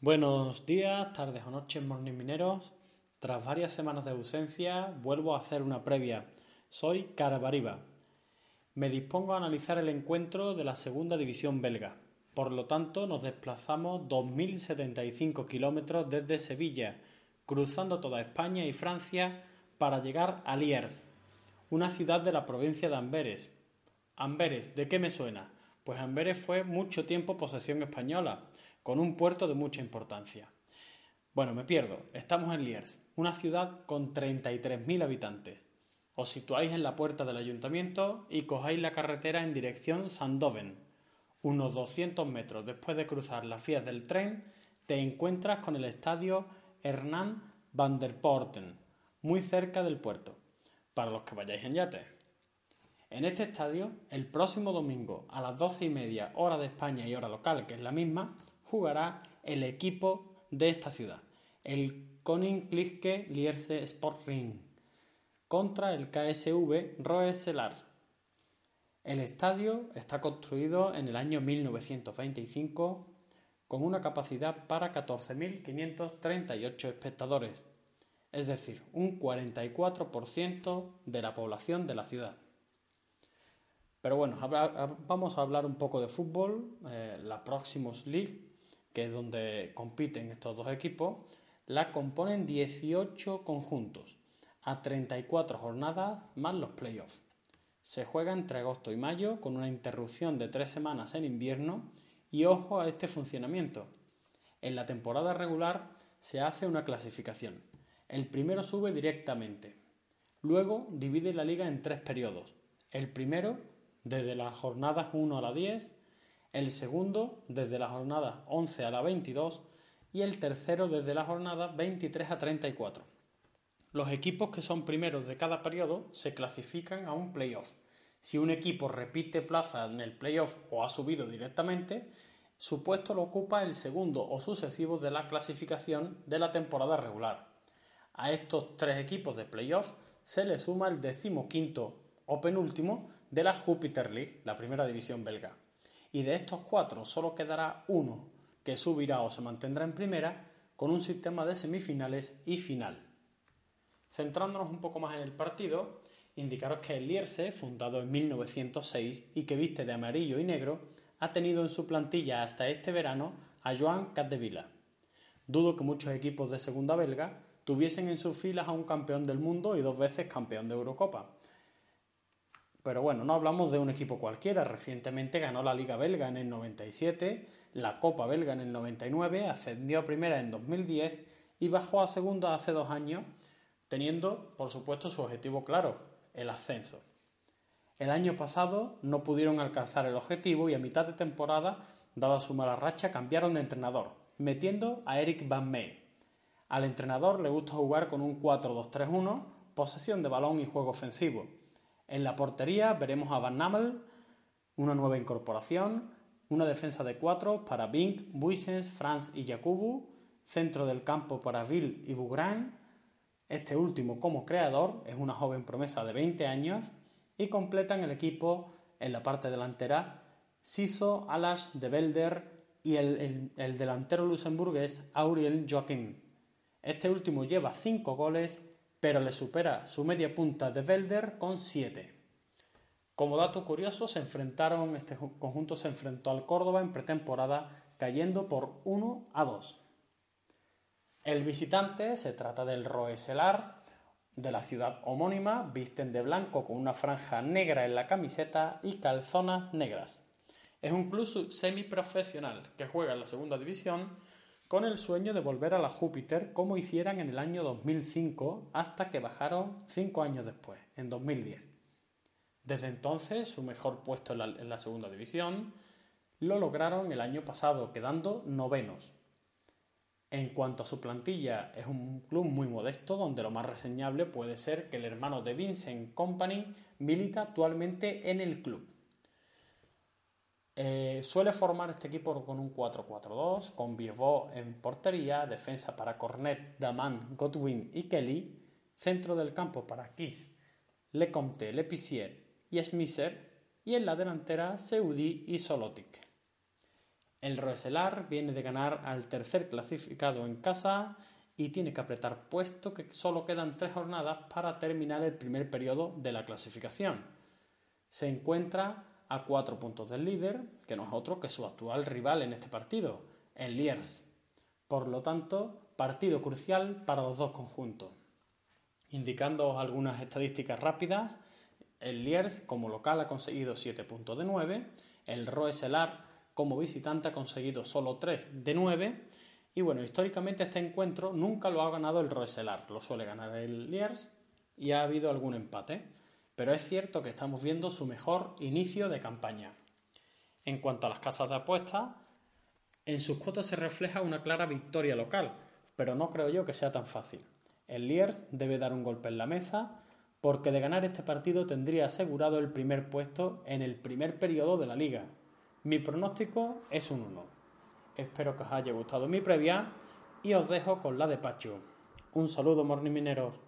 Buenos días, tardes o noches, morning mineros. Tras varias semanas de ausencia, vuelvo a hacer una previa. Soy Carabariba. Me dispongo a analizar el encuentro de la segunda división belga. Por lo tanto, nos desplazamos 2.075 kilómetros desde Sevilla, cruzando toda España y Francia para llegar a Liers, una ciudad de la provincia de Amberes. Amberes, ¿de qué me suena? Pues Amberes fue mucho tiempo posesión española con un puerto de mucha importancia. Bueno, me pierdo. Estamos en Liers, una ciudad con 33.000 habitantes. Os situáis en la puerta del ayuntamiento y cojáis la carretera en dirección Sandoven. Unos 200 metros después de cruzar las vías del tren, te encuentras con el estadio Hernán van der Porten, muy cerca del puerto, para los que vayáis en yate. En este estadio, el próximo domingo a las doce y media hora de España y hora local, que es la misma, jugará el equipo de esta ciudad, el Koninklijke Lierse Sportring, contra el KSV Roeselare. El estadio está construido en el año 1925 con una capacidad para 14.538 espectadores, es decir, un 44% de la población de la ciudad. Pero bueno, vamos a hablar un poco de fútbol, eh, la Proximus League, que es donde compiten estos dos equipos, la componen 18 conjuntos, a 34 jornadas más los playoffs. Se juega entre agosto y mayo con una interrupción de tres semanas en invierno y ojo a este funcionamiento. En la temporada regular se hace una clasificación. El primero sube directamente. Luego divide la liga en tres periodos. El primero, desde las jornadas 1 a la 10, el segundo desde la jornada 11 a la 22 y el tercero desde la jornada 23 a 34. Los equipos que son primeros de cada periodo se clasifican a un playoff. Si un equipo repite plaza en el playoff o ha subido directamente, su puesto lo ocupa el segundo o sucesivo de la clasificación de la temporada regular. A estos tres equipos de playoff se le suma el decimoquinto o penúltimo de la Jupiter League, la primera división belga y de estos cuatro solo quedará uno que subirá o se mantendrá en primera con un sistema de semifinales y final. Centrándonos un poco más en el partido, indicaros que el Lierse, fundado en 1906 y que viste de amarillo y negro, ha tenido en su plantilla hasta este verano a Joan Capdevila. Dudo que muchos equipos de segunda belga tuviesen en sus filas a un campeón del mundo y dos veces campeón de Eurocopa, pero bueno, no hablamos de un equipo cualquiera. Recientemente ganó la Liga Belga en el 97, la Copa Belga en el 99, ascendió a primera en 2010 y bajó a segunda hace dos años, teniendo, por supuesto, su objetivo claro, el ascenso. El año pasado no pudieron alcanzar el objetivo y a mitad de temporada, dada su mala racha, cambiaron de entrenador, metiendo a Eric Van May. Al entrenador le gusta jugar con un 4-2-3-1, posesión de balón y juego ofensivo en la portería veremos a Van Namel, una nueva incorporación, una defensa de cuatro para Bink, Buissens, Franz y Jakubu, centro del campo para Ville y Bugran, este último como creador es una joven promesa de 20 años y completan el equipo en la parte delantera Siso, Alash de Belder y el, el delantero luxemburgués Aurel Joachim. Este último lleva 5 goles pero le supera su media punta de Velder con 7. Como dato curioso, se enfrentaron, este conjunto se enfrentó al Córdoba en pretemporada cayendo por 1 a 2. El visitante se trata del Roeselar de la ciudad homónima, visten de blanco con una franja negra en la camiseta y calzonas negras. Es un club semiprofesional que juega en la segunda división con el sueño de volver a la Júpiter como hicieran en el año 2005 hasta que bajaron cinco años después, en 2010. Desde entonces, su mejor puesto en la, en la segunda división lo lograron el año pasado, quedando novenos. En cuanto a su plantilla, es un club muy modesto donde lo más reseñable puede ser que el hermano de Vincent Company milita actualmente en el club. Eh, suele formar este equipo con un 4-4-2, con Bievot en portería, defensa para Cornet, Daman, Godwin y Kelly, centro del campo para Kiss, Lecomte, Lepicier y Smisser, y en la delantera Seudi y Solotic. El Roeselar viene de ganar al tercer clasificado en casa y tiene que apretar puesto que solo quedan tres jornadas para terminar el primer periodo de la clasificación. Se encuentra a cuatro puntos del líder, que no es otro que su actual rival en este partido, el Liers. Por lo tanto, partido crucial para los dos conjuntos. Indicando algunas estadísticas rápidas, el Liers como local ha conseguido 7 puntos de 9, el Roeselar como visitante ha conseguido solo 3 de 9 y bueno, históricamente este encuentro nunca lo ha ganado el Roeselar, lo suele ganar el Liers y ha habido algún empate, pero es cierto que estamos viendo su mejor inicio de campaña. En cuanto a las casas de apuestas, en sus cuotas se refleja una clara victoria local, pero no creo yo que sea tan fácil. El Liers debe dar un golpe en la mesa porque de ganar este partido tendría asegurado el primer puesto en el primer periodo de la liga. Mi pronóstico es un 1. Espero que os haya gustado mi previa y os dejo con la de Pacho. Un saludo, Morning Mineros.